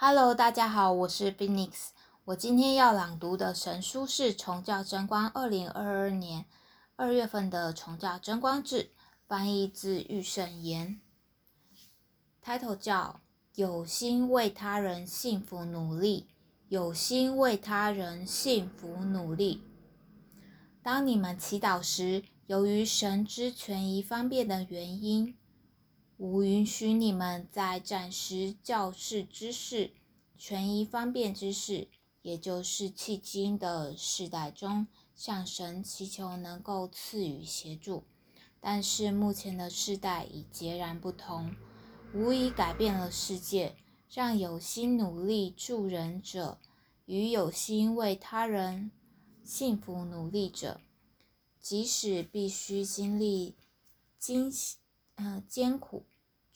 Hello，大家好，我是 Phoenix。我今天要朗读的神书是《崇教真光》二零二二年二月份的《崇教真光志》，翻译自玉圣言。Title 叫“有心为他人幸福努力”，有心为他人幸福努力。当你们祈祷时，由于神之权宜方便的原因。无允许你们在暂时教示之事、权宜方便之事，也就是迄今的世代中，向神祈求能够赐予协助。但是目前的世代已截然不同，无疑改变了世界，让有心努力助人者与有心为他人幸福努力者，即使必须经历艰呃艰苦。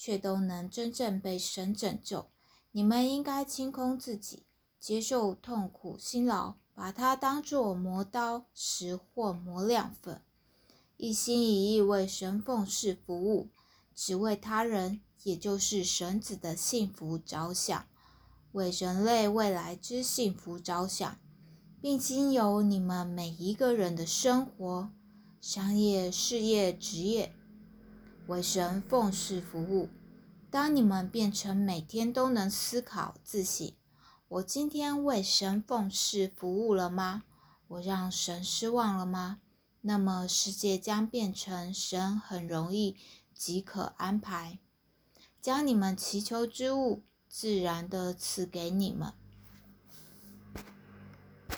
却都能真正被神拯救。你们应该清空自己，接受痛苦辛劳，把它当作磨刀石或磨亮粉，一心一意为神奉事服务，只为他人，也就是神子的幸福着想，为人类未来之幸福着想，并经由你们每一个人的生活、商业、事业、职业。为神奉事服务。当你们变成每天都能思考自省：我今天为神奉事服务了吗？我让神失望了吗？那么世界将变成神很容易即可安排，将你们祈求之物自然的赐给你们。